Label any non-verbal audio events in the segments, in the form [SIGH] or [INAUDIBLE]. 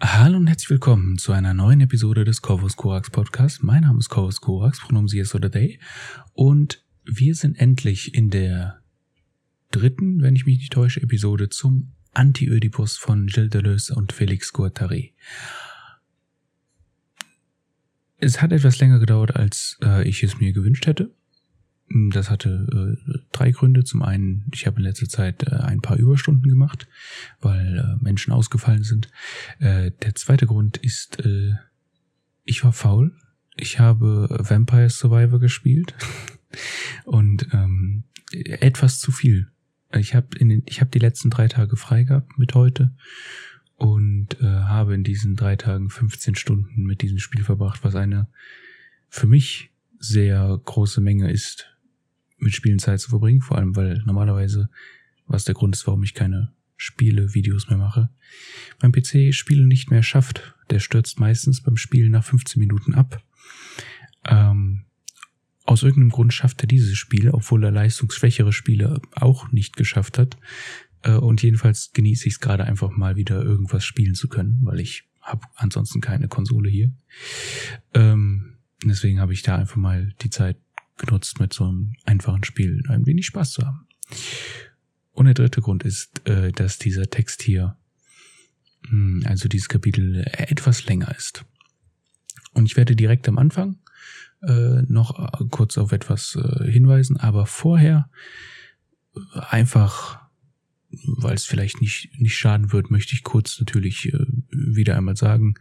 Hallo und herzlich willkommen zu einer neuen Episode des Corvus Corax Podcast. Mein Name ist Corvus Corax, Pronomen Sie es oder they. Und wir sind endlich in der dritten, wenn ich mich nicht täusche, Episode zum Anti-Ödipus von Gilles Deleuze und Félix Guattari. Es hat etwas länger gedauert, als äh, ich es mir gewünscht hätte. Das hatte äh, drei Gründe. Zum einen, ich habe in letzter Zeit äh, ein paar Überstunden gemacht, weil äh, Menschen ausgefallen sind. Äh, der zweite Grund ist, äh, ich war faul. Ich habe Vampire Survivor gespielt [LAUGHS] und ähm, etwas zu viel. Ich habe habe die letzten drei Tage frei gehabt mit heute und äh, habe in diesen drei Tagen 15 Stunden mit diesem Spiel verbracht, was eine für mich sehr große Menge ist mit Spielen Zeit zu verbringen, vor allem weil normalerweise, was der Grund ist, warum ich keine Spiele, Videos mehr mache, mein PC Spiele nicht mehr schafft. Der stürzt meistens beim Spielen nach 15 Minuten ab. Ähm, aus irgendeinem Grund schafft er dieses Spiel, obwohl er leistungsschwächere Spiele auch nicht geschafft hat. Äh, und jedenfalls genieße ich es gerade einfach mal wieder irgendwas spielen zu können, weil ich habe ansonsten keine Konsole hier. Ähm, deswegen habe ich da einfach mal die Zeit genutzt, mit so einem einfachen Spiel ein wenig Spaß zu haben. Und der dritte Grund ist, äh, dass dieser Text hier, hm, also dieses Kapitel, etwas länger ist. Und ich werde direkt am Anfang äh, noch äh, kurz auf etwas hinweisen, aber vorher einfach, weil es vielleicht nicht, nicht schaden wird, möchte ich kurz natürlich wieder einmal sagen,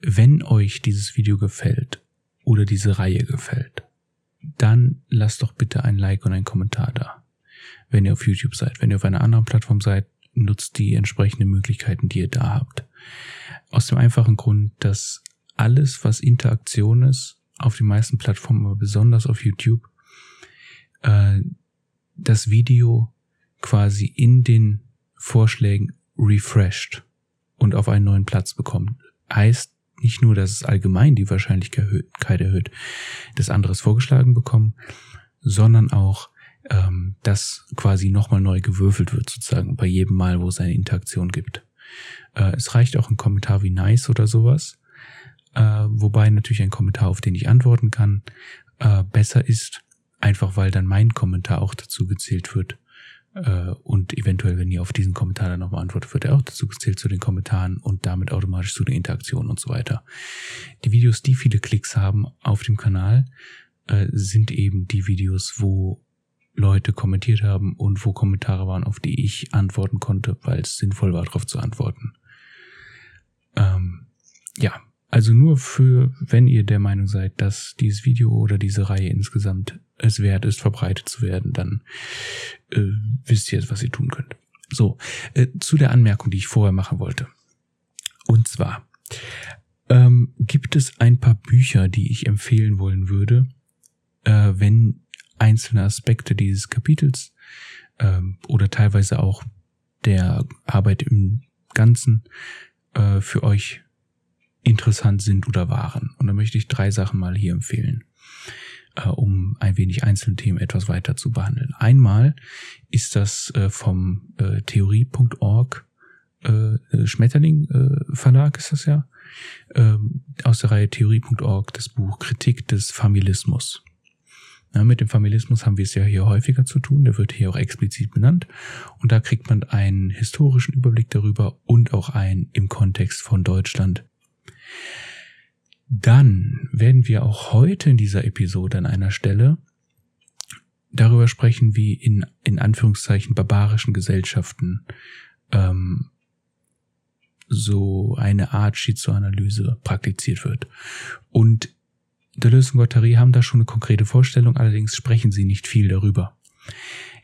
wenn euch dieses Video gefällt oder diese Reihe gefällt, dann lasst doch bitte ein Like und einen Kommentar da. Wenn ihr auf YouTube seid. Wenn ihr auf einer anderen Plattform seid, nutzt die entsprechenden Möglichkeiten, die ihr da habt. Aus dem einfachen Grund, dass alles, was Interaktion ist, auf den meisten Plattformen, aber besonders auf YouTube, äh, das Video quasi in den Vorschlägen refreshed und auf einen neuen Platz bekommt. Heißt, nicht nur, dass es allgemein die Wahrscheinlichkeit erhöht, dass anderes vorgeschlagen bekommen, sondern auch, ähm, dass quasi nochmal neu gewürfelt wird, sozusagen bei jedem Mal, wo es eine Interaktion gibt. Äh, es reicht auch ein Kommentar wie nice oder sowas, äh, wobei natürlich ein Kommentar, auf den ich antworten kann, äh, besser ist, einfach weil dann mein Kommentar auch dazu gezählt wird äh, und eventuell, wenn ihr auf diesen Kommentar dann nochmal antwortet, wird er auch dazu gezählt zu den Kommentaren und damit automatisch zu den Interaktionen und so weiter. Die Videos, die viele Klicks haben auf dem Kanal, äh, sind eben die Videos, wo Leute kommentiert haben und wo Kommentare waren, auf die ich antworten konnte, weil es sinnvoll war, darauf zu antworten. Ähm, ja, also nur für, wenn ihr der Meinung seid, dass dieses Video oder diese Reihe insgesamt es wert ist, verbreitet zu werden, dann äh, wisst ihr jetzt, was ihr tun könnt. So, äh, zu der Anmerkung, die ich vorher machen wollte. Und zwar ähm, gibt es ein paar Bücher, die ich empfehlen wollen würde, äh, wenn einzelne Aspekte dieses Kapitels ähm, oder teilweise auch der Arbeit im Ganzen äh, für euch interessant sind oder waren. Und da möchte ich drei Sachen mal hier empfehlen äh, um ein wenig einzelne Themen etwas weiter zu behandeln. Einmal ist das äh, vom äh, Theorie.org äh, äh, Schmetterling äh, Verlag ist das ja, äh, aus der Reihe Theorie.org das Buch Kritik des Familismus. Ja, mit dem Familismus haben wir es ja hier häufiger zu tun, der wird hier auch explizit benannt und da kriegt man einen historischen Überblick darüber und auch einen im Kontext von Deutschland. Dann werden wir auch heute in dieser Episode an einer Stelle darüber sprechen, wie in, in Anführungszeichen barbarischen Gesellschaften ähm, so eine Art Schizoanalyse praktiziert wird. Und Deleuze und Guattari haben da schon eine konkrete Vorstellung, allerdings sprechen sie nicht viel darüber.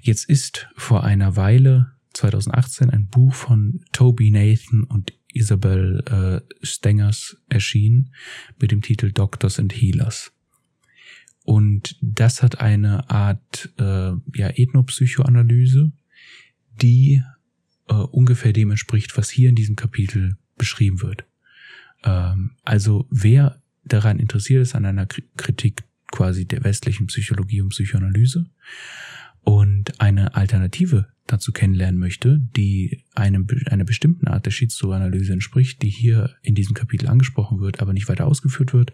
Jetzt ist vor einer Weile, 2018, ein Buch von Toby Nathan und Isabel äh, Stengers erschienen mit dem Titel Doctors and Healers. Und das hat eine Art äh, ja, Ethnopsychoanalyse, die äh, ungefähr dem entspricht, was hier in diesem Kapitel beschrieben wird. Ähm, also wer daran interessiert ist, an einer Kritik quasi der westlichen Psychologie und Psychoanalyse und eine Alternative dazu kennenlernen möchte, die einem, einer bestimmten Art der Schizoanalyse entspricht, die hier in diesem Kapitel angesprochen wird, aber nicht weiter ausgeführt wird,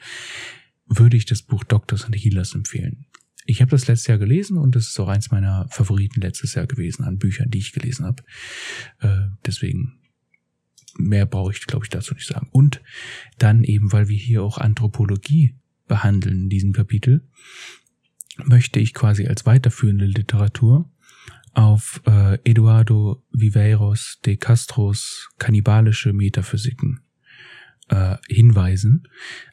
würde ich das Buch Doctors and Healers empfehlen. Ich habe das letztes Jahr gelesen und es ist auch eins meiner Favoriten letztes Jahr gewesen an Büchern, die ich gelesen habe. Äh, deswegen mehr brauche ich, glaube ich, dazu nicht sagen. Und dann eben, weil wir hier auch Anthropologie behandeln in diesem Kapitel, möchte ich quasi als weiterführende Literatur auf äh, Eduardo Viveiros de Castros kannibalische Metaphysiken äh, hinweisen.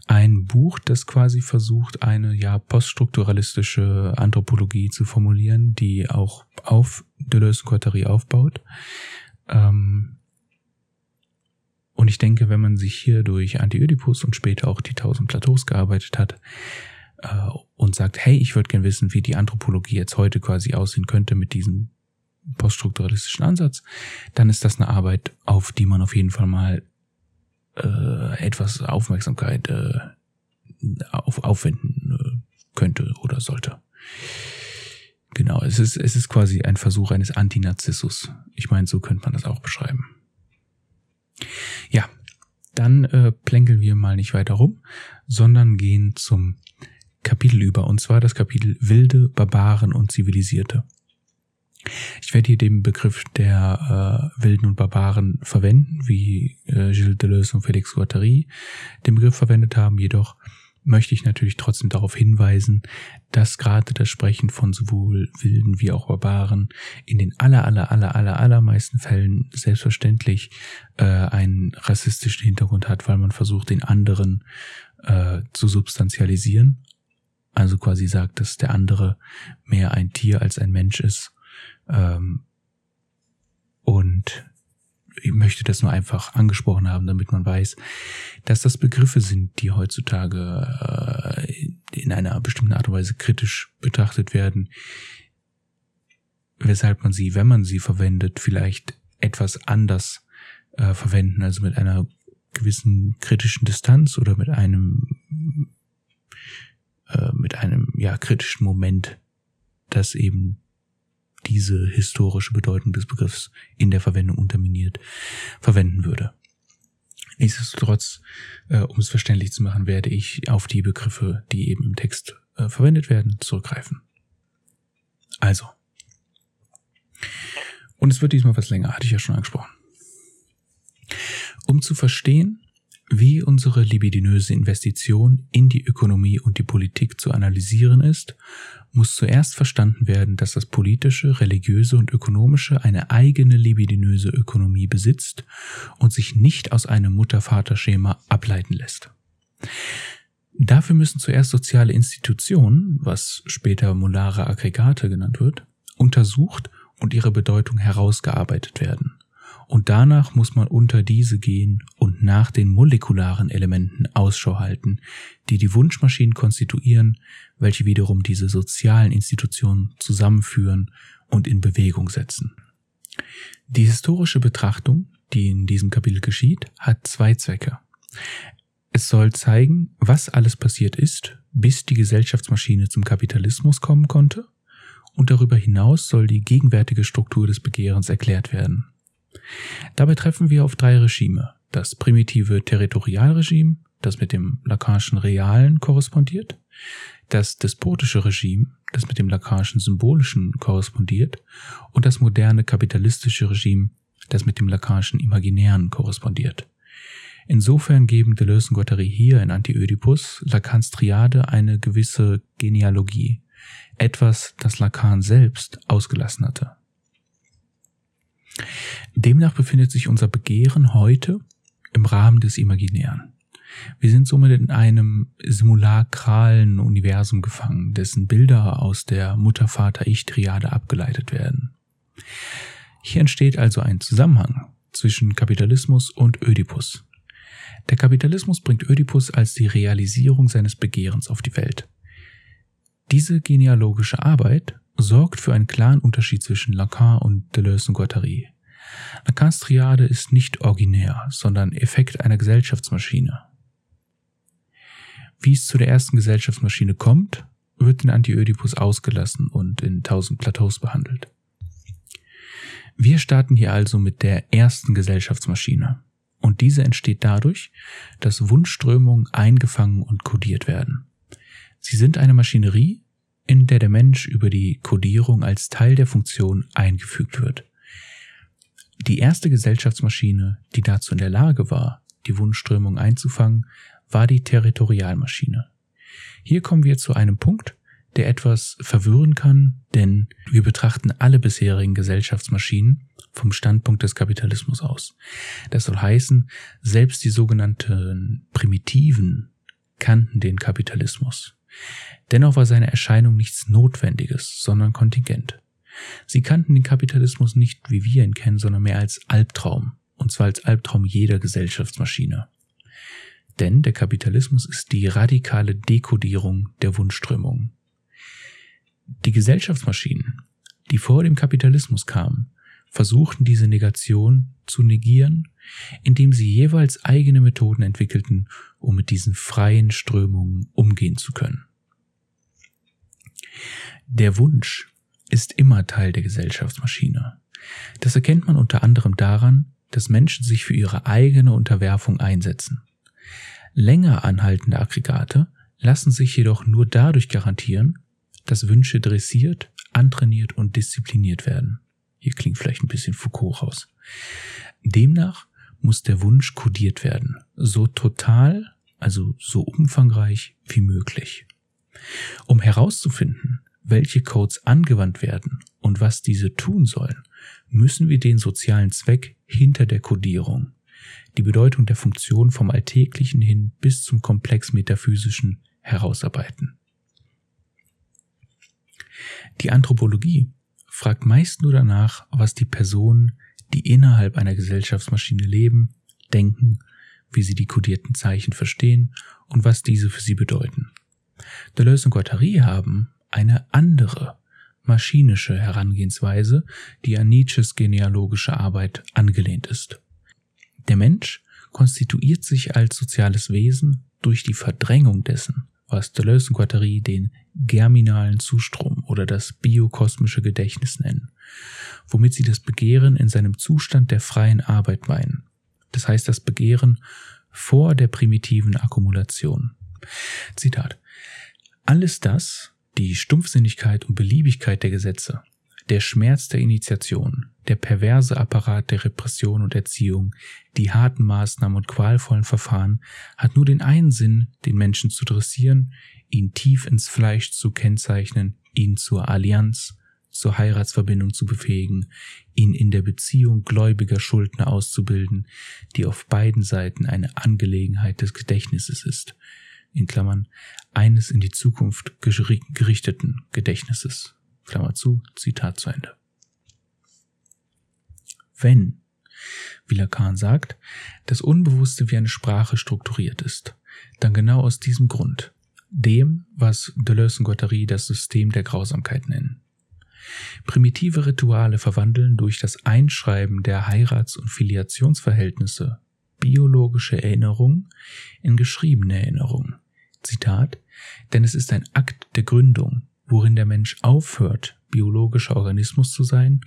Ein Buch, das quasi versucht, eine ja poststrukturalistische Anthropologie zu formulieren, die auch auf Deleuze-Guattari aufbaut. Ähm, und ich denke, wenn man sich hier durch Anti-Oedipus und später auch die Tausend Plateaus gearbeitet hat äh, und sagt, hey, ich würde gern wissen, wie die Anthropologie jetzt heute quasi aussehen könnte mit diesem poststrukturalistischen Ansatz, dann ist das eine Arbeit, auf die man auf jeden Fall mal äh, etwas Aufmerksamkeit äh, auf, aufwenden äh, könnte oder sollte. Genau, es ist, es ist quasi ein Versuch eines Antinarzissus. Ich meine, so könnte man das auch beschreiben. Ja, dann äh, plänkeln wir mal nicht weiter rum, sondern gehen zum Kapitel über, und zwar das Kapitel Wilde, Barbaren und Zivilisierte. Ich werde hier den Begriff der äh, Wilden und Barbaren verwenden, wie äh, Gilles Deleuze und Félix Guattari den Begriff verwendet haben, jedoch möchte ich natürlich trotzdem darauf hinweisen, dass gerade das Sprechen von sowohl Wilden wie auch Barbaren in den aller, aller, aller, aller, allermeisten Fällen selbstverständlich äh, einen rassistischen Hintergrund hat, weil man versucht, den anderen äh, zu substantialisieren. Also quasi sagt, dass der andere mehr ein Tier als ein Mensch ist. Ähm, und ich möchte das nur einfach angesprochen haben, damit man weiß, dass das Begriffe sind, die heutzutage äh, in einer bestimmten Art und Weise kritisch betrachtet werden, weshalb man sie, wenn man sie verwendet, vielleicht etwas anders äh, verwenden, also mit einer gewissen kritischen Distanz oder mit einem äh, mit einem ja kritischen Moment, das eben diese historische Bedeutung des Begriffs in der Verwendung unterminiert, verwenden würde. Nichtsdestotrotz, äh, um es verständlich zu machen, werde ich auf die Begriffe, die eben im Text äh, verwendet werden, zurückgreifen. Also. Und es wird diesmal was länger, hatte ich ja schon angesprochen. Um zu verstehen, wie unsere libidinöse Investition in die Ökonomie und die Politik zu analysieren ist, muss zuerst verstanden werden, dass das politische, religiöse und ökonomische eine eigene libidinöse Ökonomie besitzt und sich nicht aus einem Mutter-Vater-Schema ableiten lässt. Dafür müssen zuerst soziale Institutionen, was später molare Aggregate genannt wird, untersucht und ihre Bedeutung herausgearbeitet werden und danach muss man unter diese gehen und nach den molekularen Elementen Ausschau halten, die die Wunschmaschinen konstituieren, welche wiederum diese sozialen Institutionen zusammenführen und in Bewegung setzen. Die historische Betrachtung, die in diesem Kapitel geschieht, hat zwei Zwecke. Es soll zeigen, was alles passiert ist, bis die Gesellschaftsmaschine zum Kapitalismus kommen konnte, und darüber hinaus soll die gegenwärtige Struktur des Begehrens erklärt werden. Dabei treffen wir auf drei Regime. Das primitive Territorialregime, das mit dem Lacanischen Realen korrespondiert, das despotische Regime, das mit dem Lacanischen Symbolischen korrespondiert, und das moderne kapitalistische Regime, das mit dem Lacanischen Imaginären korrespondiert. Insofern geben Deleuze und Guattari hier in Anti-Oedipus Lacans Triade eine gewisse Genealogie, etwas, das Lacan selbst ausgelassen hatte. Demnach befindet sich unser Begehren heute im Rahmen des Imaginären. Wir sind somit in einem simulakralen Universum gefangen, dessen Bilder aus der Mutter-Vater-Ich-Triade abgeleitet werden. Hier entsteht also ein Zusammenhang zwischen Kapitalismus und Ödipus. Der Kapitalismus bringt Ödipus als die Realisierung seines Begehrens auf die Welt. Diese genealogische Arbeit sorgt für einen klaren Unterschied zwischen Lacan und Deleuze und Guattari. Lacans Triade ist nicht originär, sondern Effekt einer Gesellschaftsmaschine. Wie es zu der ersten Gesellschaftsmaschine kommt, wird in Antiödipus ausgelassen und in tausend Plateaus behandelt. Wir starten hier also mit der ersten Gesellschaftsmaschine. Und diese entsteht dadurch, dass Wunschströmungen eingefangen und kodiert werden. Sie sind eine Maschinerie, in der der Mensch über die Kodierung als Teil der Funktion eingefügt wird. Die erste Gesellschaftsmaschine, die dazu in der Lage war, die Wunschströmung einzufangen, war die Territorialmaschine. Hier kommen wir zu einem Punkt, der etwas verwirren kann, denn wir betrachten alle bisherigen Gesellschaftsmaschinen vom Standpunkt des Kapitalismus aus. Das soll heißen, selbst die sogenannten Primitiven kannten den Kapitalismus. Dennoch war seine Erscheinung nichts Notwendiges, sondern kontingent. Sie kannten den Kapitalismus nicht, wie wir ihn kennen, sondern mehr als Albtraum, und zwar als Albtraum jeder Gesellschaftsmaschine. Denn der Kapitalismus ist die radikale Dekodierung der Wunschströmung. Die Gesellschaftsmaschinen, die vor dem Kapitalismus kamen, versuchten diese Negation zu negieren, indem sie jeweils eigene Methoden entwickelten, um mit diesen freien Strömungen umgehen zu können. Der Wunsch ist immer Teil der Gesellschaftsmaschine. Das erkennt man unter anderem daran, dass Menschen sich für ihre eigene Unterwerfung einsetzen. Länger anhaltende Aggregate lassen sich jedoch nur dadurch garantieren, dass Wünsche dressiert, antrainiert und diszipliniert werden. Hier klingt vielleicht ein bisschen Foucault raus. Demnach muss der Wunsch kodiert werden, so total, also so umfangreich wie möglich. Um herauszufinden, welche Codes angewandt werden und was diese tun sollen, müssen wir den sozialen Zweck hinter der Codierung, die Bedeutung der Funktion vom Alltäglichen hin bis zum Komplex metaphysischen herausarbeiten. Die Anthropologie fragt meist nur danach, was die Personen, die innerhalb einer Gesellschaftsmaschine leben, denken, wie sie die kodierten Zeichen verstehen und was diese für sie bedeuten. Deleuze und Guattari haben eine andere, maschinische Herangehensweise, die an Nietzsches genealogische Arbeit angelehnt ist. Der Mensch konstituiert sich als soziales Wesen durch die Verdrängung dessen, was Deleuze und Guattari den germinalen Zustrom oder das biokosmische Gedächtnis nennen, womit sie das Begehren in seinem Zustand der freien Arbeit meinen. Das heißt das Begehren vor der primitiven Akkumulation. Zitat. Alles das, die Stumpfsinnigkeit und Beliebigkeit der Gesetze, der Schmerz der Initiation, der perverse Apparat der Repression und Erziehung, die harten Maßnahmen und qualvollen Verfahren hat nur den einen Sinn, den Menschen zu dressieren, ihn tief ins Fleisch zu kennzeichnen, ihn zur Allianz, zur Heiratsverbindung zu befähigen, ihn in der Beziehung gläubiger Schuldner auszubilden, die auf beiden Seiten eine Angelegenheit des Gedächtnisses ist, in Klammern, eines in die Zukunft gerichteten Gedächtnisses. Klammer zu, Zitat zu Ende. Wenn, wie Lacan sagt, das Unbewusste wie eine Sprache strukturiert ist, dann genau aus diesem Grund, dem, was Deleuze und Guattari das System der Grausamkeit nennen. Primitive Rituale verwandeln durch das Einschreiben der Heirats- und Filiationsverhältnisse biologische Erinnerung in geschriebene Erinnerung. Zitat, denn es ist ein Akt der Gründung, worin der Mensch aufhört, biologischer Organismus zu sein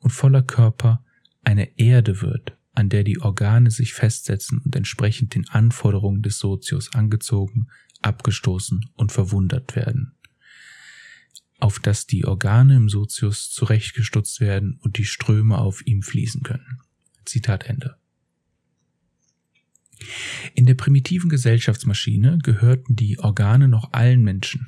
und voller Körper eine Erde wird, an der die Organe sich festsetzen und entsprechend den Anforderungen des Sozius angezogen, abgestoßen und verwundert werden. Auf dass die Organe im Sozius zurechtgestutzt werden und die Ströme auf ihm fließen können. Zitat Ende. In der primitiven Gesellschaftsmaschine gehörten die Organe noch allen Menschen,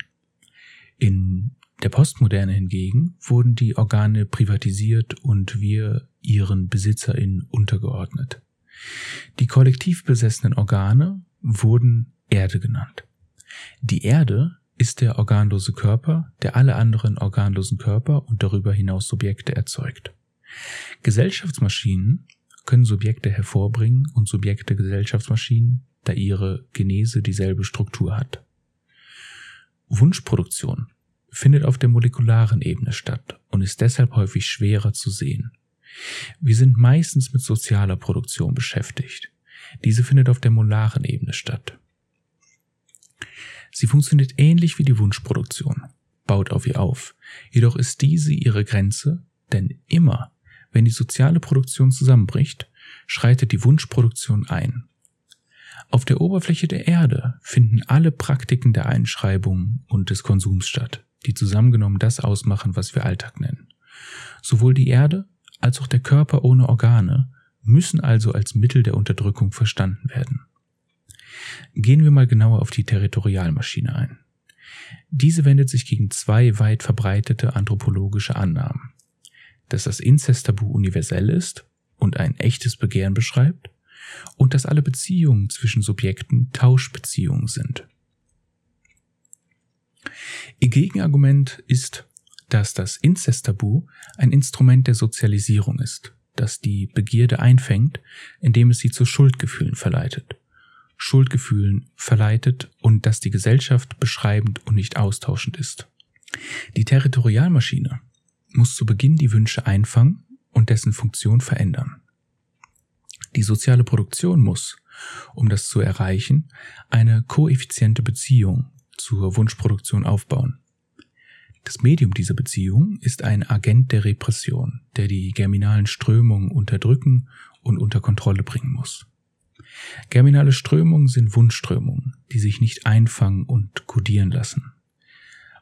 in der Postmoderne hingegen wurden die Organe privatisiert und wir ihren BesitzerInnen untergeordnet. Die kollektiv besessenen Organe wurden Erde genannt. Die Erde ist der organlose Körper, der alle anderen organlosen Körper und darüber hinaus Subjekte erzeugt. Gesellschaftsmaschinen können Subjekte hervorbringen und Subjekte Gesellschaftsmaschinen, da ihre Genese dieselbe Struktur hat. Wunschproduktion findet auf der molekularen Ebene statt und ist deshalb häufig schwerer zu sehen. Wir sind meistens mit sozialer Produktion beschäftigt. Diese findet auf der molaren Ebene statt. Sie funktioniert ähnlich wie die Wunschproduktion, baut auf ihr auf. Jedoch ist diese ihre Grenze, denn immer, wenn die soziale Produktion zusammenbricht, schreitet die Wunschproduktion ein. Auf der Oberfläche der Erde finden alle Praktiken der Einschreibung und des Konsums statt, die zusammengenommen das ausmachen, was wir Alltag nennen. Sowohl die Erde als auch der Körper ohne Organe müssen also als Mittel der Unterdrückung verstanden werden. Gehen wir mal genauer auf die Territorialmaschine ein. Diese wendet sich gegen zwei weit verbreitete anthropologische Annahmen. Dass das Inzesttabu universell ist und ein echtes Begehren beschreibt und dass alle Beziehungen zwischen Subjekten Tauschbeziehungen sind. Ihr Gegenargument ist, dass das Inzesttabu ein Instrument der Sozialisierung ist, das die Begierde einfängt, indem es sie zu Schuldgefühlen verleitet. Schuldgefühlen verleitet und dass die Gesellschaft beschreibend und nicht austauschend ist. Die Territorialmaschine muss zu Beginn die Wünsche einfangen und dessen Funktion verändern. Die soziale Produktion muss, um das zu erreichen, eine koeffiziente Beziehung zur Wunschproduktion aufbauen. Das Medium dieser Beziehung ist ein Agent der Repression, der die germinalen Strömungen unterdrücken und unter Kontrolle bringen muss. Germinale Strömungen sind Wunschströmungen, die sich nicht einfangen und kodieren lassen.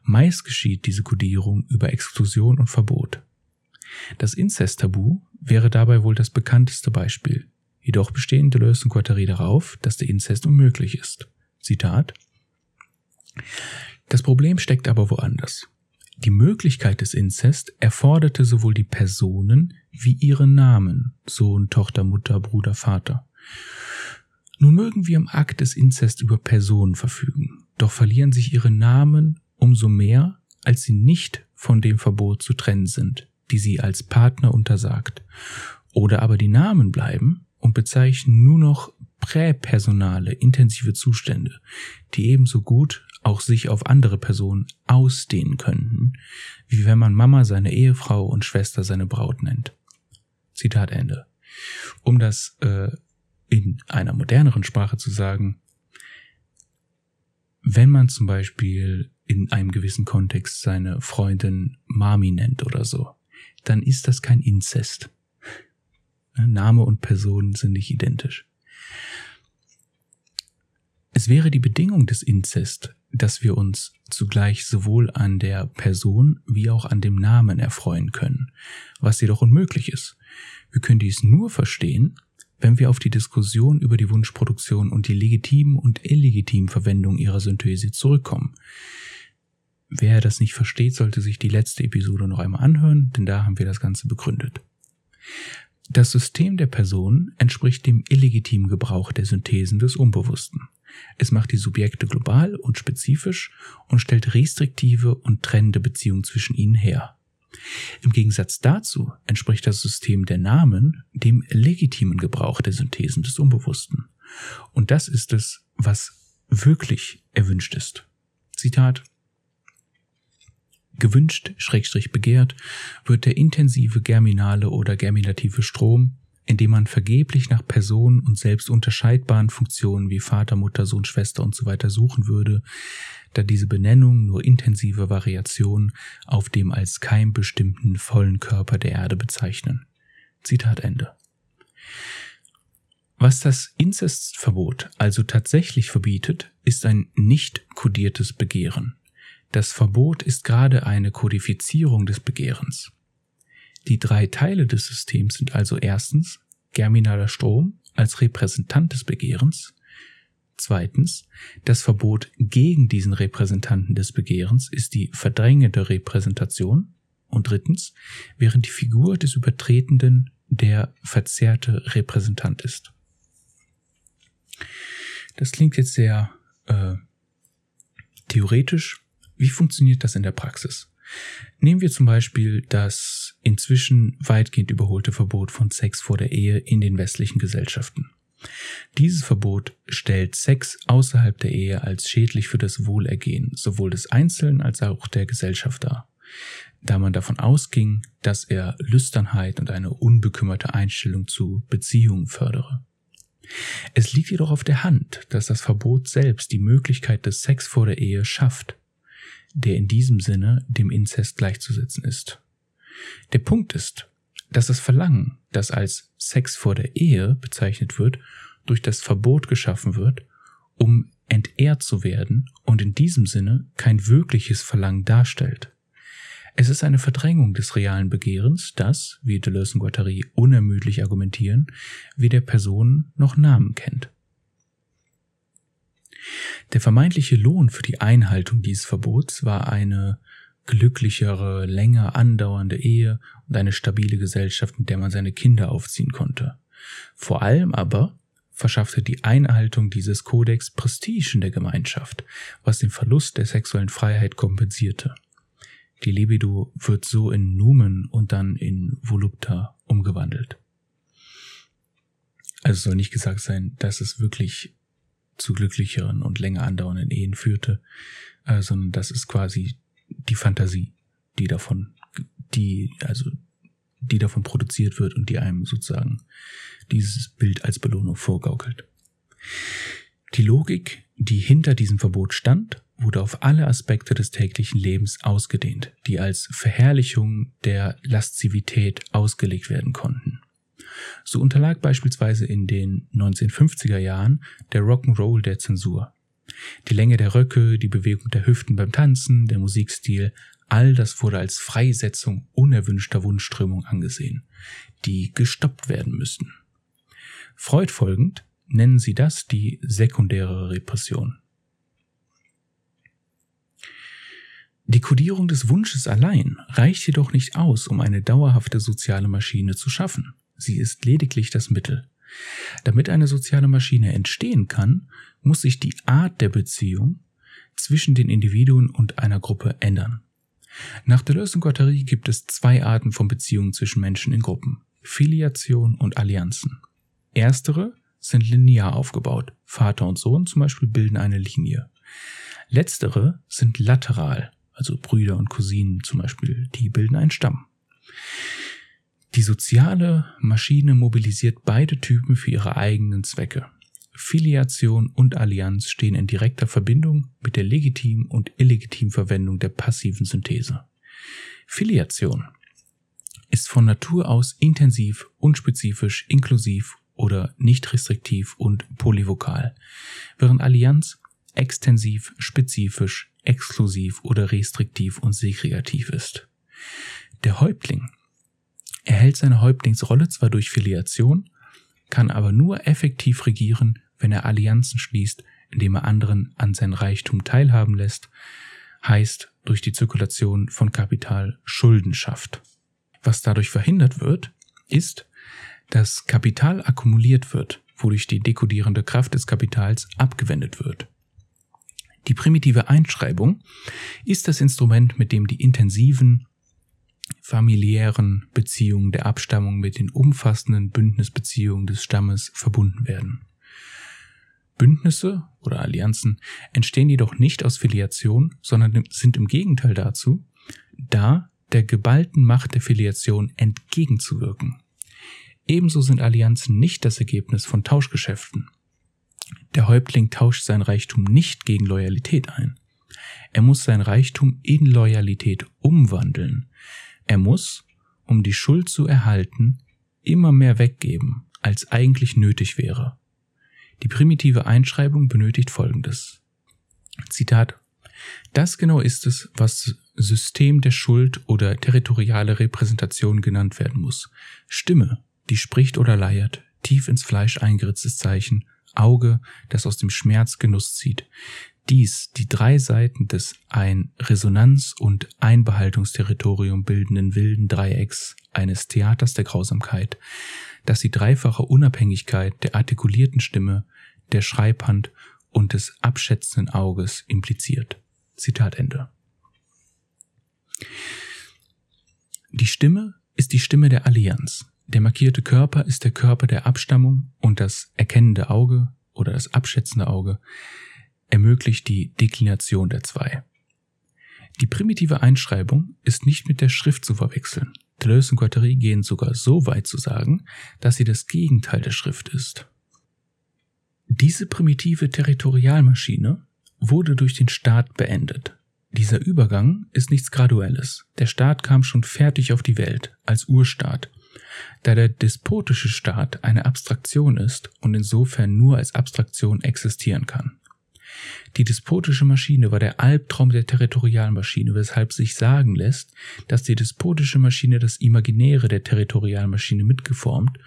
Meist geschieht diese Kodierung über Exklusion und Verbot. Das Inzesttabu wäre dabei wohl das bekannteste Beispiel. Jedoch bestehen Deleuze und Guattari darauf, dass der Inzest unmöglich ist. Zitat Das Problem steckt aber woanders. Die Möglichkeit des Inzest erforderte sowohl die Personen wie ihren Namen, Sohn, Tochter, Mutter, Bruder, Vater. Nun mögen wir im Akt des Inzest über Personen verfügen, doch verlieren sich ihre Namen umso mehr, als sie nicht von dem Verbot zu trennen sind, die sie als Partner untersagt. Oder aber die Namen bleiben und bezeichnen nur noch präpersonale, intensive Zustände, die ebenso gut auch sich auf andere Personen ausdehnen könnten, wie wenn man Mama seine Ehefrau und Schwester seine Braut nennt. Zitat Ende. Um das äh, in einer moderneren Sprache zu sagen, wenn man zum Beispiel in einem gewissen Kontext seine Freundin Mami nennt oder so, dann ist das kein Inzest. Ne, Name und Person sind nicht identisch. Es wäre die Bedingung des Inzest, dass wir uns zugleich sowohl an der Person wie auch an dem Namen erfreuen können, was jedoch unmöglich ist. Wir können dies nur verstehen, wenn wir auf die Diskussion über die Wunschproduktion und die legitimen und illegitimen Verwendung ihrer Synthese zurückkommen. Wer das nicht versteht, sollte sich die letzte Episode noch einmal anhören, denn da haben wir das Ganze begründet. Das System der Person entspricht dem illegitimen Gebrauch der Synthesen des Unbewussten. Es macht die Subjekte global und spezifisch und stellt restriktive und trennende Beziehungen zwischen ihnen her. Im Gegensatz dazu entspricht das System der Namen dem legitimen Gebrauch der Synthesen des Unbewussten. Und das ist es, was wirklich erwünscht ist. Zitat Gewünscht, schrägstrich begehrt, wird der intensive germinale oder germinative Strom, indem man vergeblich nach Personen und selbst unterscheidbaren Funktionen wie Vater, Mutter, Sohn, Schwester usw. So suchen würde, da diese Benennung nur intensive Variationen auf dem als Keim bestimmten vollen Körper der Erde bezeichnen. Zitat Ende. Was das Inzestverbot also tatsächlich verbietet, ist ein nicht kodiertes Begehren. Das Verbot ist gerade eine Kodifizierung des Begehrens. Die drei Teile des Systems sind also erstens germinaler Strom als Repräsentant des Begehrens, Zweitens, das Verbot gegen diesen Repräsentanten des Begehrens ist die verdrängende Repräsentation. Und drittens, während die Figur des Übertretenden der verzerrte Repräsentant ist. Das klingt jetzt sehr äh, theoretisch. Wie funktioniert das in der Praxis? Nehmen wir zum Beispiel das inzwischen weitgehend überholte Verbot von Sex vor der Ehe in den westlichen Gesellschaften. Dieses Verbot stellt Sex außerhalb der Ehe als schädlich für das Wohlergehen sowohl des Einzelnen als auch der Gesellschaft dar, da man davon ausging, dass er Lüsternheit und eine unbekümmerte Einstellung zu Beziehungen fördere. Es liegt jedoch auf der Hand, dass das Verbot selbst die Möglichkeit des Sex vor der Ehe schafft, der in diesem Sinne dem Inzest gleichzusetzen ist. Der Punkt ist, dass das Verlangen, das als Sex vor der Ehe bezeichnet wird, durch das Verbot geschaffen wird, um entehrt zu werden und in diesem Sinne kein wirkliches Verlangen darstellt. Es ist eine Verdrängung des realen Begehrens, das, wie Deleuze und Guattari unermüdlich argumentieren, weder Person noch Namen kennt. Der vermeintliche Lohn für die Einhaltung dieses Verbots war eine glücklichere, länger andauernde Ehe und eine stabile Gesellschaft, in der man seine Kinder aufziehen konnte. Vor allem aber verschaffte die Einhaltung dieses Kodex Prestige in der Gemeinschaft, was den Verlust der sexuellen Freiheit kompensierte. Die Libido wird so in Numen und dann in Volupta umgewandelt. Also soll nicht gesagt sein, dass es wirklich zu glücklicheren und länger andauernden Ehen führte, äh, sondern das ist quasi die Fantasie, die davon, die, also, die davon produziert wird und die einem sozusagen dieses Bild als Belohnung vorgaukelt. Die Logik, die hinter diesem Verbot stand, wurde auf alle Aspekte des täglichen Lebens ausgedehnt, die als Verherrlichung der Laszivität ausgelegt werden konnten. So unterlag beispielsweise in den 1950er Jahren der Rock'n'Roll der Zensur. Die Länge der Röcke, die Bewegung der Hüften beim Tanzen, der Musikstil, all das wurde als Freisetzung unerwünschter Wunschströmung angesehen, die gestoppt werden müssten. Freud folgend nennen sie das die sekundäre Repression. Die Kodierung des Wunsches allein reicht jedoch nicht aus, um eine dauerhafte soziale Maschine zu schaffen. Sie ist lediglich das Mittel. Damit eine soziale Maschine entstehen kann, muss sich die Art der Beziehung zwischen den Individuen und einer Gruppe ändern. Nach Deleuze und Guattari gibt es zwei Arten von Beziehungen zwischen Menschen in Gruppen. Filiation und Allianzen. Erstere sind linear aufgebaut. Vater und Sohn zum Beispiel bilden eine Linie. Letztere sind lateral also Brüder und Cousinen zum Beispiel, die bilden einen Stamm. Die soziale Maschine mobilisiert beide Typen für ihre eigenen Zwecke. Filiation und Allianz stehen in direkter Verbindung mit der legitimen und illegitimen Verwendung der passiven Synthese. Filiation ist von Natur aus intensiv, unspezifisch, inklusiv oder nicht restriktiv und polyvokal, während Allianz extensiv, spezifisch, exklusiv oder restriktiv und segregativ ist. Der Häuptling erhält seine Häuptlingsrolle zwar durch Filiation, kann aber nur effektiv regieren, wenn er Allianzen schließt, indem er anderen an sein Reichtum teilhaben lässt, heißt durch die Zirkulation von Kapital Schulden schafft. Was dadurch verhindert wird, ist, dass Kapital akkumuliert wird, wodurch die dekodierende Kraft des Kapitals abgewendet wird. Die primitive Einschreibung ist das Instrument, mit dem die intensiven familiären Beziehungen der Abstammung mit den umfassenden Bündnisbeziehungen des Stammes verbunden werden. Bündnisse oder Allianzen entstehen jedoch nicht aus Filiation, sondern sind im Gegenteil dazu, da der geballten Macht der Filiation entgegenzuwirken. Ebenso sind Allianzen nicht das Ergebnis von Tauschgeschäften. Der Häuptling tauscht sein Reichtum nicht gegen Loyalität ein. Er muss sein Reichtum in Loyalität umwandeln. Er muss, um die Schuld zu erhalten, immer mehr weggeben, als eigentlich nötig wäre. Die primitive Einschreibung benötigt Folgendes. Zitat Das genau ist es, was System der Schuld oder territoriale Repräsentation genannt werden muss. Stimme, die spricht oder leiert, tief ins Fleisch eingeritztes Zeichen, Auge, das aus dem Schmerz Genuss zieht. Dies die drei Seiten des ein Resonanz- und Einbehaltungsterritorium bildenden wilden Dreiecks eines Theaters der Grausamkeit, das die dreifache Unabhängigkeit der artikulierten Stimme, der Schreibhand und des abschätzenden Auges impliziert. Zitat Ende. Die Stimme ist die Stimme der Allianz, der markierte Körper ist der Körper der Abstammung und das erkennende Auge oder das abschätzende Auge ermöglicht die Deklination der zwei. Die primitive Einschreibung ist nicht mit der Schrift zu verwechseln. Deleuze und Guattari gehen sogar so weit zu sagen, dass sie das Gegenteil der Schrift ist. Diese primitive Territorialmaschine wurde durch den Staat beendet. Dieser Übergang ist nichts Graduelles. Der Staat kam schon fertig auf die Welt, als Urstaat. Da der despotische Staat eine Abstraktion ist und insofern nur als Abstraktion existieren kann. Die despotische Maschine war der Albtraum der Territorialmaschine, weshalb sich sagen lässt, dass die despotische Maschine das Imaginäre der Territorialmaschine mitgeformt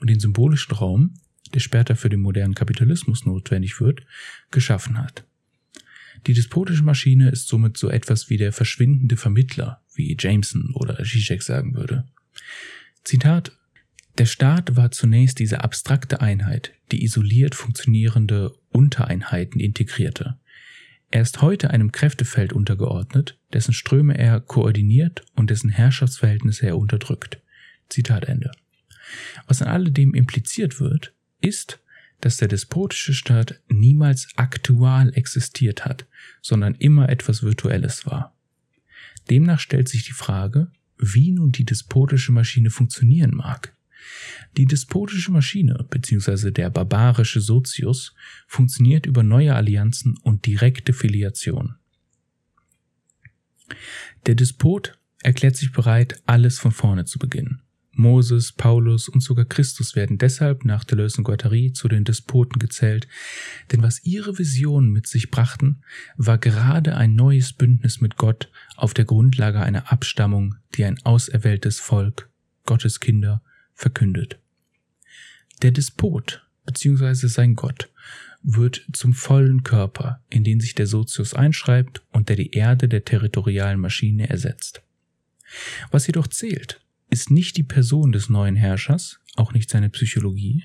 und den symbolischen Raum, der später für den modernen Kapitalismus notwendig wird, geschaffen hat. Die despotische Maschine ist somit so etwas wie der verschwindende Vermittler, wie Jameson oder Zizek sagen würde. Zitat Der Staat war zunächst diese abstrakte Einheit, die isoliert funktionierende Untereinheiten integrierte. Er ist heute einem Kräftefeld untergeordnet, dessen Ströme er koordiniert und dessen Herrschaftsverhältnisse er unterdrückt. Zitat Ende. Was an alledem impliziert wird, ist, dass der despotische Staat niemals aktual existiert hat, sondern immer etwas Virtuelles war. Demnach stellt sich die Frage, wie nun die despotische Maschine funktionieren mag. Die despotische Maschine bzw. der barbarische Sozius funktioniert über neue Allianzen und direkte Filiation. Der Despot erklärt sich bereit, alles von vorne zu beginnen. Moses, Paulus und sogar Christus werden deshalb nach Deleuze und Guattari zu den Despoten gezählt, denn was ihre Visionen mit sich brachten, war gerade ein neues Bündnis mit Gott auf der Grundlage einer Abstammung, die ein auserwähltes Volk, Gottes Kinder, verkündet. Der Despot bzw. sein Gott wird zum vollen Körper, in den sich der Sozius einschreibt und der die Erde der territorialen Maschine ersetzt. Was jedoch zählt, ist nicht die Person des neuen Herrschers, auch nicht seine Psychologie,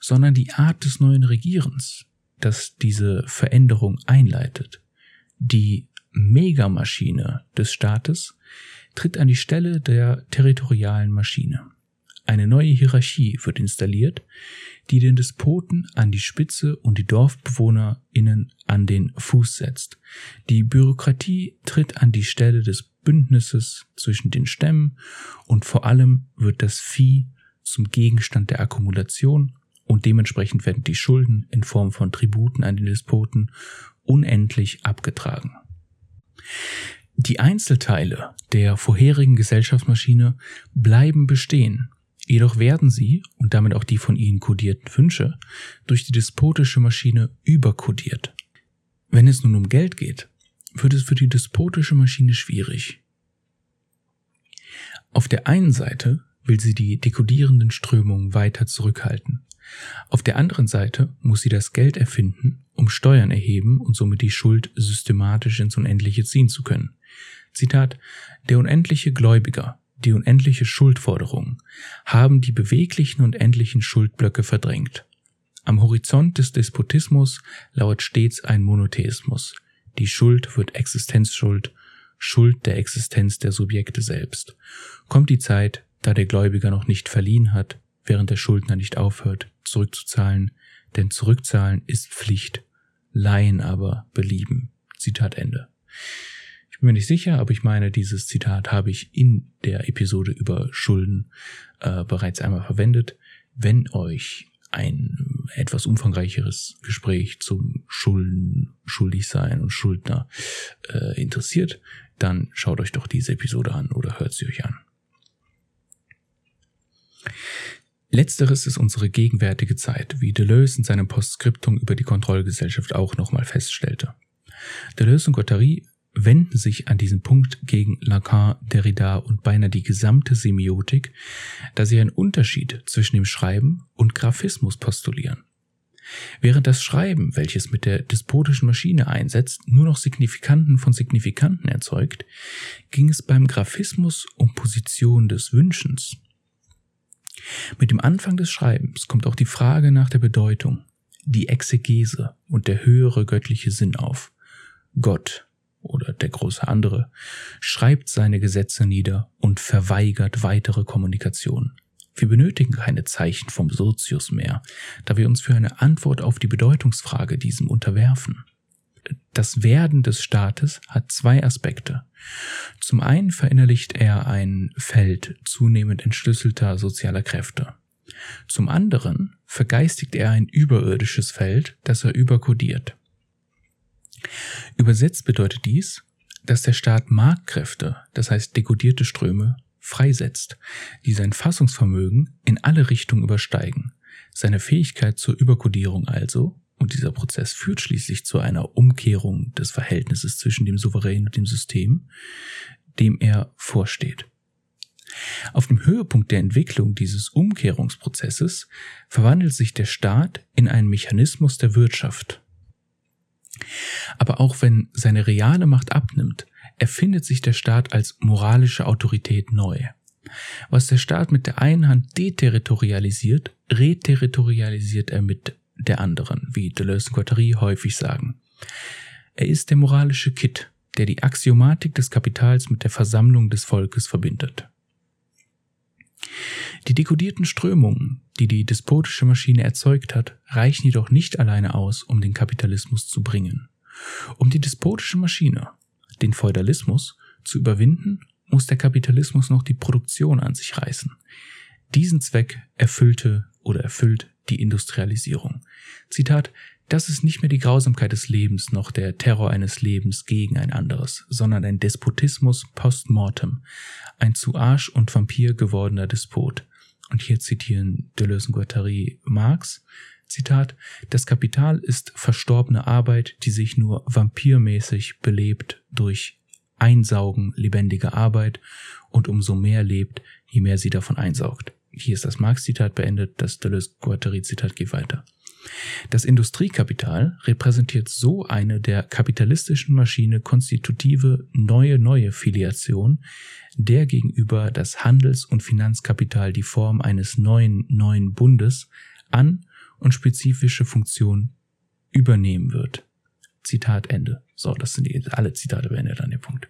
sondern die Art des neuen Regierens, das diese Veränderung einleitet. Die Megamaschine des Staates tritt an die Stelle der territorialen Maschine. Eine neue Hierarchie wird installiert, die den Despoten an die Spitze und die DorfbewohnerInnen an den Fuß setzt. Die Bürokratie tritt an die Stelle des Bündnisses zwischen den Stämmen und vor allem wird das Vieh zum Gegenstand der Akkumulation und dementsprechend werden die Schulden in Form von Tributen an den Despoten unendlich abgetragen. Die Einzelteile der vorherigen Gesellschaftsmaschine bleiben bestehen, jedoch werden sie, und damit auch die von ihnen kodierten Wünsche, durch die despotische Maschine überkodiert. Wenn es nun um Geld geht, wird es für die despotische Maschine schwierig. Auf der einen Seite will sie die dekodierenden Strömungen weiter zurückhalten. Auf der anderen Seite muss sie das Geld erfinden, um Steuern erheben und somit die Schuld systematisch ins Unendliche ziehen zu können. Zitat, der unendliche Gläubiger, die unendliche Schuldforderung haben die beweglichen und endlichen Schuldblöcke verdrängt. Am Horizont des Despotismus lauert stets ein Monotheismus, die Schuld wird Existenzschuld, Schuld der Existenz der Subjekte selbst. Kommt die Zeit, da der Gläubiger noch nicht verliehen hat, während der Schuldner nicht aufhört, zurückzuzahlen, denn zurückzahlen ist Pflicht, Leihen aber belieben. Zitat Ende. Ich bin mir nicht sicher, aber ich meine, dieses Zitat habe ich in der Episode über Schulden äh, bereits einmal verwendet. Wenn euch ein etwas umfangreicheres Gespräch zum Schulden, Schuldigsein und Schuldner äh, interessiert, dann schaut euch doch diese Episode an oder hört sie euch an. Letzteres ist unsere gegenwärtige Zeit, wie Deleuze in seinem Postskriptum über die Kontrollgesellschaft auch nochmal feststellte. Deleuze und Guattari wenden sich an diesem Punkt gegen Lacan, Derrida und beinahe die gesamte Semiotik, da sie einen Unterschied zwischen dem Schreiben und Graphismus postulieren. Während das Schreiben, welches mit der despotischen Maschine einsetzt, nur noch Signifikanten von Signifikanten erzeugt, ging es beim Graphismus um Position des Wünschens. Mit dem Anfang des Schreibens kommt auch die Frage nach der Bedeutung, die Exegese und der höhere göttliche Sinn auf. Gott, oder der große andere, schreibt seine Gesetze nieder und verweigert weitere Kommunikation. Wir benötigen keine Zeichen vom Sozius mehr, da wir uns für eine Antwort auf die Bedeutungsfrage diesem unterwerfen. Das Werden des Staates hat zwei Aspekte. Zum einen verinnerlicht er ein Feld zunehmend entschlüsselter sozialer Kräfte. Zum anderen vergeistigt er ein überirdisches Feld, das er überkodiert. Übersetzt bedeutet dies, dass der Staat Marktkräfte, das heißt dekodierte Ströme, freisetzt, die sein Fassungsvermögen in alle Richtungen übersteigen, seine Fähigkeit zur Überkodierung also, und dieser Prozess führt schließlich zu einer Umkehrung des Verhältnisses zwischen dem Souverän und dem System, dem er vorsteht. Auf dem Höhepunkt der Entwicklung dieses Umkehrungsprozesses verwandelt sich der Staat in einen Mechanismus der Wirtschaft. Aber auch wenn seine reale Macht abnimmt, erfindet sich der Staat als moralische Autorität neu. Was der Staat mit der einen Hand deterritorialisiert, reterritorialisiert er mit der anderen, wie Deleuze und Guattari häufig sagen. Er ist der moralische Kitt, der die Axiomatik des Kapitals mit der Versammlung des Volkes verbindet. Die dekodierten Strömungen, die die despotische Maschine erzeugt hat, reichen jedoch nicht alleine aus, um den Kapitalismus zu bringen. Um die despotische Maschine, den Feudalismus, zu überwinden, muss der Kapitalismus noch die Produktion an sich reißen. Diesen Zweck erfüllte oder erfüllt die Industrialisierung. Zitat, das ist nicht mehr die Grausamkeit des Lebens noch der Terror eines Lebens gegen ein anderes, sondern ein Despotismus post mortem, ein zu Arsch und Vampir gewordener Despot. Und hier zitieren Deleuze und Guattari Marx, Zitat, das Kapital ist verstorbene Arbeit, die sich nur vampirmäßig belebt durch Einsaugen lebendiger Arbeit und umso mehr lebt, je mehr sie davon einsaugt. Hier ist das Marx-Zitat beendet, das Deleuze-Guattari-Zitat geht weiter. Das Industriekapital repräsentiert so eine der kapitalistischen Maschine konstitutive neue neue Filiation, der gegenüber das Handels- und Finanzkapital die Form eines neuen neuen Bundes an und spezifische Funktion übernehmen wird. Zitat Ende. So, das sind die, alle Zitate beendet an dem Punkt.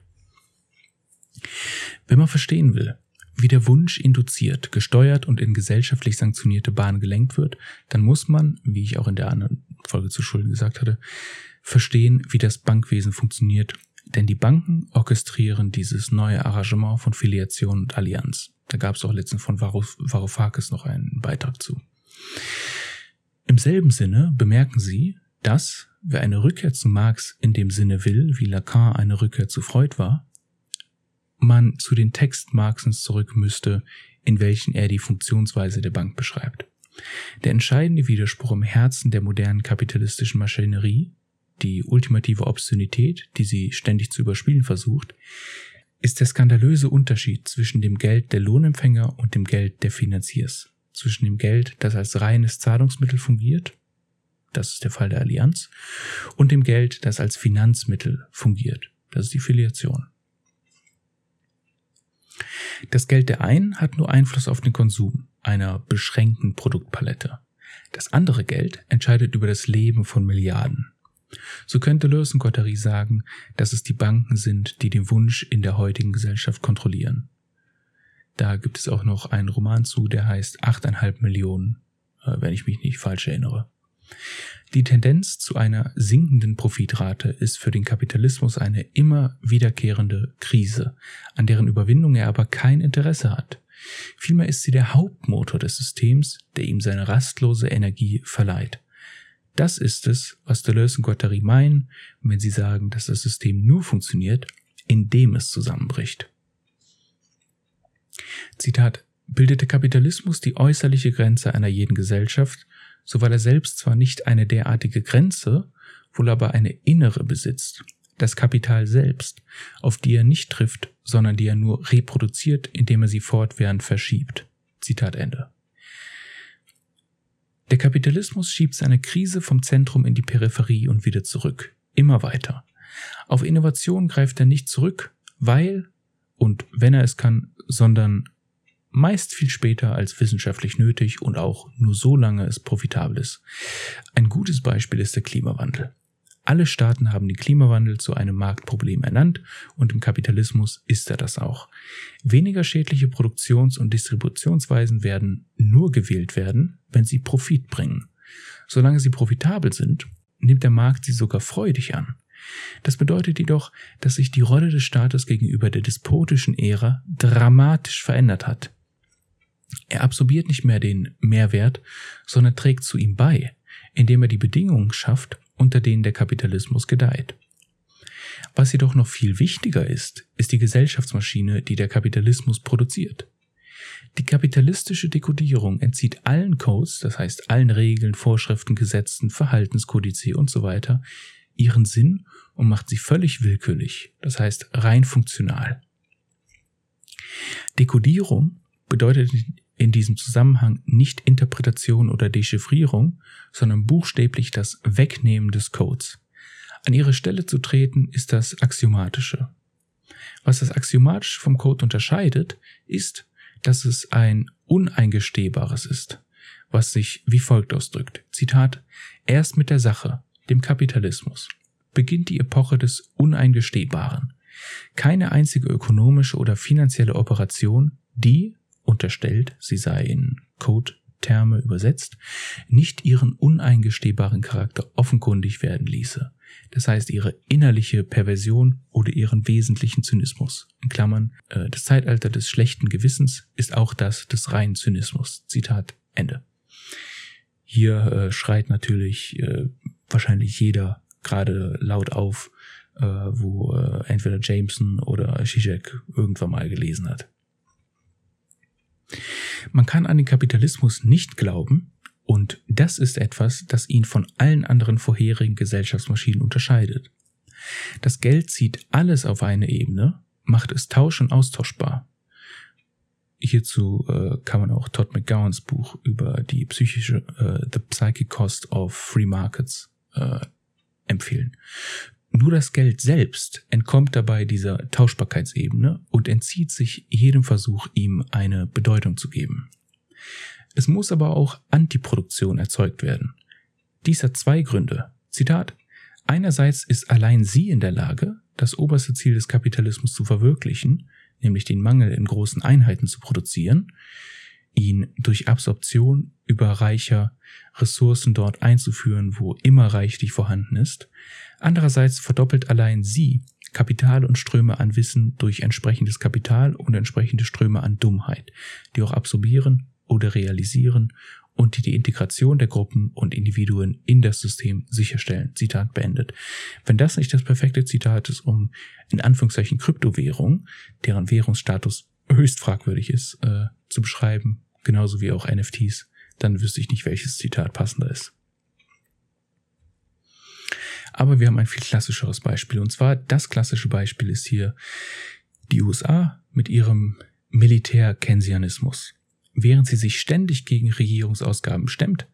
Wenn man verstehen will, wie der Wunsch induziert, gesteuert und in gesellschaftlich sanktionierte Bahnen gelenkt wird, dann muss man, wie ich auch in der anderen Folge zu Schulden gesagt hatte, verstehen, wie das Bankwesen funktioniert, denn die Banken orchestrieren dieses neue Arrangement von Filiation und Allianz. Da gab es auch letztens von Varoufakis noch einen Beitrag zu. Im selben Sinne bemerken Sie, dass, wer eine Rückkehr zu Marx in dem Sinne will, wie Lacan eine Rückkehr zu Freud war, man zu den Text Marxens zurück müsste, in welchen er die Funktionsweise der Bank beschreibt. Der entscheidende Widerspruch im Herzen der modernen kapitalistischen Maschinerie, die ultimative Obszönität, die sie ständig zu überspielen versucht, ist der skandalöse Unterschied zwischen dem Geld der Lohnempfänger und dem Geld der Finanziers, zwischen dem Geld, das als reines Zahlungsmittel fungiert, das ist der Fall der Allianz, und dem Geld, das als Finanzmittel fungiert, das ist die Filiation. Das Geld der einen hat nur Einfluss auf den Konsum einer beschränkten Produktpalette. Das andere Geld entscheidet über das Leben von Milliarden. So könnte Guattari sagen, dass es die Banken sind, die den Wunsch in der heutigen Gesellschaft kontrollieren. Da gibt es auch noch einen Roman zu, der heißt 8,5 Millionen, äh, wenn ich mich nicht falsch erinnere. Die Tendenz zu einer sinkenden Profitrate ist für den Kapitalismus eine immer wiederkehrende Krise, an deren Überwindung er aber kein Interesse hat. Vielmehr ist sie der Hauptmotor des Systems, der ihm seine rastlose Energie verleiht. Das ist es, was Deleuze und Guattari meinen, wenn sie sagen, dass das System nur funktioniert, indem es zusammenbricht. Zitat Bildet der Kapitalismus die äußerliche Grenze einer jeden Gesellschaft, so weil er selbst zwar nicht eine derartige Grenze, wohl aber eine innere besitzt, das Kapital selbst, auf die er nicht trifft, sondern die er nur reproduziert, indem er sie fortwährend verschiebt. Zitat Ende. Der Kapitalismus schiebt seine Krise vom Zentrum in die Peripherie und wieder zurück, immer weiter. Auf Innovation greift er nicht zurück, weil, und wenn er es kann, sondern meist viel später als wissenschaftlich nötig und auch nur so lange es profitabel ist. Ein gutes Beispiel ist der Klimawandel. Alle Staaten haben den Klimawandel zu einem Marktproblem ernannt und im Kapitalismus ist er das auch. Weniger schädliche Produktions- und Distributionsweisen werden nur gewählt werden, wenn sie Profit bringen. Solange sie profitabel sind, nimmt der Markt sie sogar freudig an. Das bedeutet jedoch, dass sich die Rolle des Staates gegenüber der despotischen Ära dramatisch verändert hat. Er absorbiert nicht mehr den Mehrwert, sondern trägt zu ihm bei, indem er die Bedingungen schafft, unter denen der Kapitalismus gedeiht. Was jedoch noch viel wichtiger ist, ist die Gesellschaftsmaschine, die der Kapitalismus produziert. Die kapitalistische Dekodierung entzieht allen Codes, das heißt allen Regeln, Vorschriften, Gesetzen, Verhaltenskodizie und so weiter, ihren Sinn und macht sie völlig willkürlich, das heißt rein funktional. Dekodierung bedeutet in diesem Zusammenhang nicht Interpretation oder Dechiffrierung, sondern buchstäblich das Wegnehmen des Codes. An ihre Stelle zu treten ist das Axiomatische. Was das Axiomatische vom Code unterscheidet, ist, dass es ein Uneingestehbares ist, was sich wie folgt ausdrückt. Zitat, erst mit der Sache, dem Kapitalismus, beginnt die Epoche des Uneingestehbaren. Keine einzige ökonomische oder finanzielle Operation, die, unterstellt, sie sei in Code-Terme übersetzt, nicht ihren uneingestehbaren Charakter offenkundig werden ließe. Das heißt, ihre innerliche Perversion oder ihren wesentlichen Zynismus. In Klammern, äh, das Zeitalter des schlechten Gewissens ist auch das des reinen Zynismus. Zitat Ende. Hier äh, schreit natürlich äh, wahrscheinlich jeder gerade laut auf, äh, wo äh, entweder Jameson oder Zizek irgendwann mal gelesen hat. Man kann an den Kapitalismus nicht glauben, und das ist etwas, das ihn von allen anderen vorherigen Gesellschaftsmaschinen unterscheidet. Das Geld zieht alles auf eine Ebene, macht es tausch- und austauschbar. Hierzu äh, kann man auch Todd McGowans Buch über die psychische äh, The Psychic Cost of Free Markets äh, empfehlen. Nur das Geld selbst entkommt dabei dieser Tauschbarkeitsebene und entzieht sich jedem Versuch, ihm eine Bedeutung zu geben. Es muss aber auch Antiproduktion erzeugt werden. Dies hat zwei Gründe. Zitat. Einerseits ist allein sie in der Lage, das oberste Ziel des Kapitalismus zu verwirklichen, nämlich den Mangel in großen Einheiten zu produzieren, ihn durch Absorption überreicher Ressourcen dort einzuführen, wo immer reichlich vorhanden ist. Andererseits verdoppelt allein sie Kapital und Ströme an Wissen durch entsprechendes Kapital und entsprechende Ströme an Dummheit, die auch absorbieren oder realisieren und die die Integration der Gruppen und Individuen in das System sicherstellen. Zitat beendet. Wenn das nicht das perfekte Zitat ist, um in Anführungszeichen Kryptowährung, deren Währungsstatus höchst fragwürdig ist, äh, zu beschreiben, genauso wie auch NFTs, dann wüsste ich nicht, welches Zitat passender ist. Aber wir haben ein viel klassischeres Beispiel. Und zwar das klassische Beispiel ist hier die USA mit ihrem Militär-Keynesianismus. Während sie sich ständig gegen Regierungsausgaben stemmt,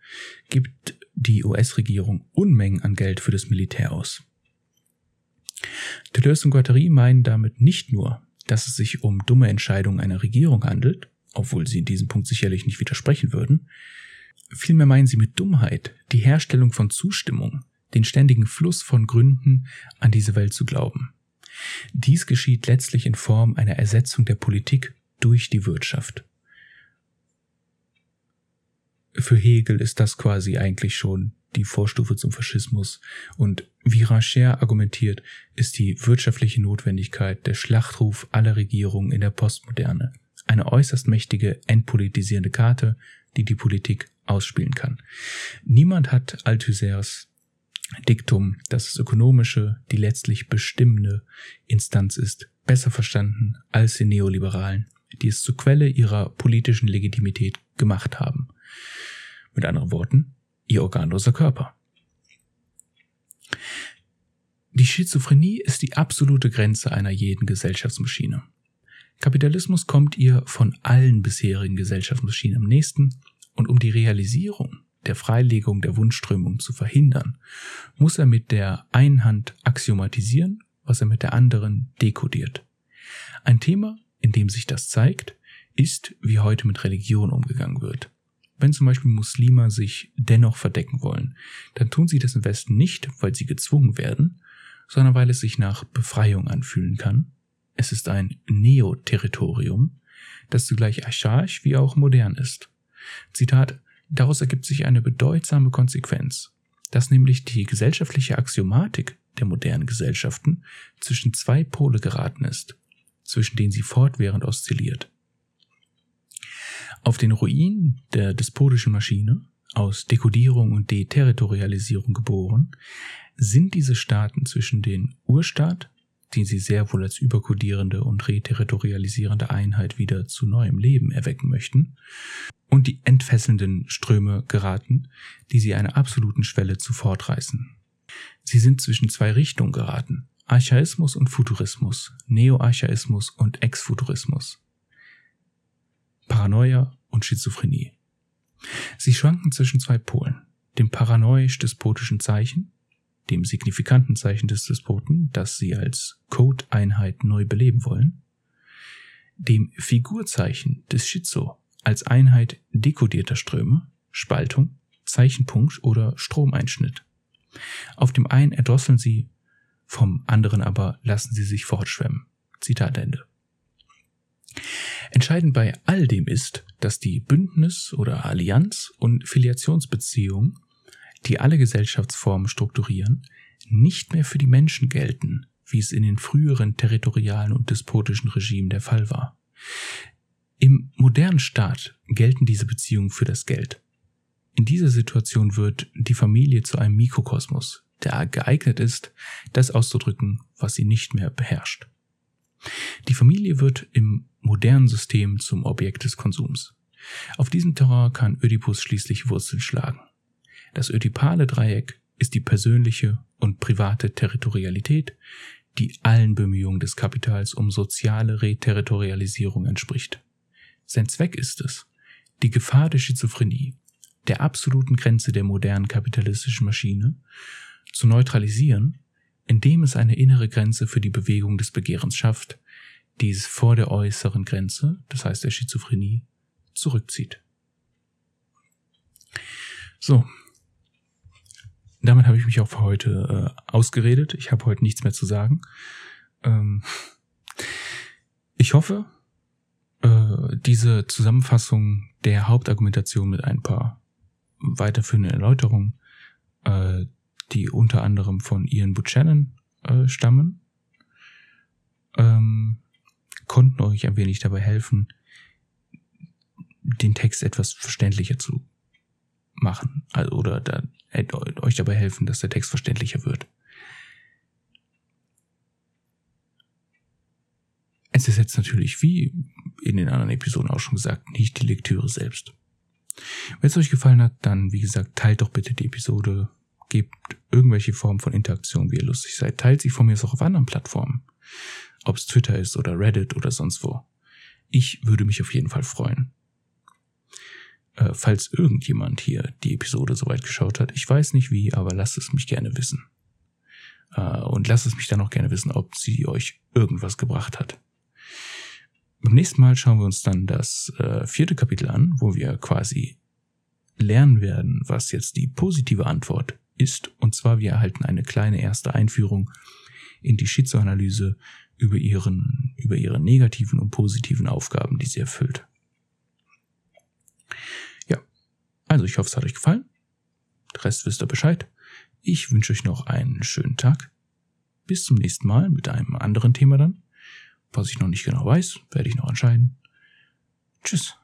gibt die US-Regierung Unmengen an Geld für das Militär aus. Deleuze und Guattari meinen damit nicht nur, dass es sich um dumme Entscheidungen einer Regierung handelt, obwohl sie in diesem Punkt sicherlich nicht widersprechen würden, vielmehr meinen sie mit Dummheit die Herstellung von Zustimmung, den ständigen Fluss von Gründen an diese Welt zu glauben. Dies geschieht letztlich in Form einer Ersetzung der Politik durch die Wirtschaft für Hegel ist das quasi eigentlich schon die Vorstufe zum Faschismus. Und wie Racher argumentiert, ist die wirtschaftliche Notwendigkeit der Schlachtruf aller Regierungen in der Postmoderne. Eine äußerst mächtige, entpolitisierende Karte, die die Politik ausspielen kann. Niemand hat Althusers Diktum, dass das Ökonomische die letztlich bestimmende Instanz ist, besser verstanden als die Neoliberalen, die es zur Quelle ihrer politischen Legitimität gemacht haben. Mit anderen Worten, ihr organloser Körper. Die Schizophrenie ist die absolute Grenze einer jeden Gesellschaftsmaschine. Kapitalismus kommt ihr von allen bisherigen Gesellschaftsmaschinen am nächsten und um die Realisierung der Freilegung der Wunschströmung zu verhindern, muss er mit der einen Hand axiomatisieren, was er mit der anderen dekodiert. Ein Thema, in dem sich das zeigt, ist, wie heute mit Religion umgegangen wird. Wenn zum Beispiel Muslime sich dennoch verdecken wollen, dann tun sie das im Westen nicht, weil sie gezwungen werden, sondern weil es sich nach Befreiung anfühlen kann. Es ist ein Neo-Territorium, das zugleich archaisch wie auch modern ist. Zitat, daraus ergibt sich eine bedeutsame Konsequenz, dass nämlich die gesellschaftliche Axiomatik der modernen Gesellschaften zwischen zwei Pole geraten ist, zwischen denen sie fortwährend oszilliert. Auf den Ruinen der despotischen Maschine, aus Dekodierung und Deterritorialisierung geboren, sind diese Staaten zwischen den Urstaat, den sie sehr wohl als überkodierende und reterritorialisierende Einheit wieder zu neuem Leben erwecken möchten, und die entfesselnden Ströme geraten, die sie einer absoluten Schwelle zu fortreißen. Sie sind zwischen zwei Richtungen geraten, Archaismus und Futurismus, Neoarchaismus und Exfuturismus, Paranoia und Schizophrenie. Sie schwanken zwischen zwei Polen, dem paranoisch-despotischen Zeichen, dem signifikanten Zeichen des Despoten, das sie als Code-Einheit neu beleben wollen, dem Figurzeichen des Schizo als Einheit dekodierter Ströme, Spaltung, Zeichenpunkt oder Stromeinschnitt. Auf dem einen erdrosseln sie, vom anderen aber lassen sie sich fortschwemmen. Zitat Ende. Entscheidend bei all dem ist, dass die Bündnis- oder Allianz- und Filiationsbeziehungen, die alle Gesellschaftsformen strukturieren, nicht mehr für die Menschen gelten, wie es in den früheren territorialen und despotischen Regimen der Fall war. Im modernen Staat gelten diese Beziehungen für das Geld. In dieser Situation wird die Familie zu einem Mikrokosmos, der geeignet ist, das auszudrücken, was sie nicht mehr beherrscht. Die Familie wird im modernen System zum Objekt des Konsums. Auf diesem Terrain kann Ödipus schließlich Wurzeln schlagen. Das ödipale Dreieck ist die persönliche und private Territorialität, die allen Bemühungen des Kapitals um soziale Reterritorialisierung entspricht. Sein Zweck ist es, die Gefahr der Schizophrenie, der absoluten Grenze der modernen kapitalistischen Maschine, zu neutralisieren, indem es eine innere Grenze für die Bewegung des Begehrens schafft, die es vor der äußeren Grenze, das heißt der Schizophrenie, zurückzieht. So. Damit habe ich mich auch für heute äh, ausgeredet. Ich habe heute nichts mehr zu sagen. Ähm, ich hoffe, äh, diese Zusammenfassung der Hauptargumentation mit ein paar weiterführenden Erläuterungen, äh, die unter anderem von Ian Buchanan äh, stammen, ähm, konnten euch ein wenig dabei helfen, den Text etwas verständlicher zu machen. Also, oder da, euch dabei helfen, dass der Text verständlicher wird. Es ist jetzt natürlich, wie in den anderen Episoden auch schon gesagt, nicht die Lektüre selbst. Wenn es euch gefallen hat, dann, wie gesagt, teilt doch bitte die Episode, gebt irgendwelche Form von Interaktion, wie ihr lustig seid. Teilt sie von mir auch auf anderen Plattformen ob es Twitter ist oder Reddit oder sonst wo. Ich würde mich auf jeden Fall freuen. Äh, falls irgendjemand hier die Episode soweit geschaut hat, ich weiß nicht wie, aber lasst es mich gerne wissen. Äh, und lasst es mich dann auch gerne wissen, ob sie euch irgendwas gebracht hat. Beim nächsten Mal schauen wir uns dann das äh, vierte Kapitel an, wo wir quasi lernen werden, was jetzt die positive Antwort ist. Und zwar, wir erhalten eine kleine erste Einführung in die Schizoanalyse über ihren, über ihre negativen und positiven Aufgaben, die sie erfüllt. Ja, also ich hoffe, es hat euch gefallen. Der Rest wisst ihr Bescheid. Ich wünsche euch noch einen schönen Tag. Bis zum nächsten Mal mit einem anderen Thema dann. Was ich noch nicht genau weiß, werde ich noch entscheiden. Tschüss.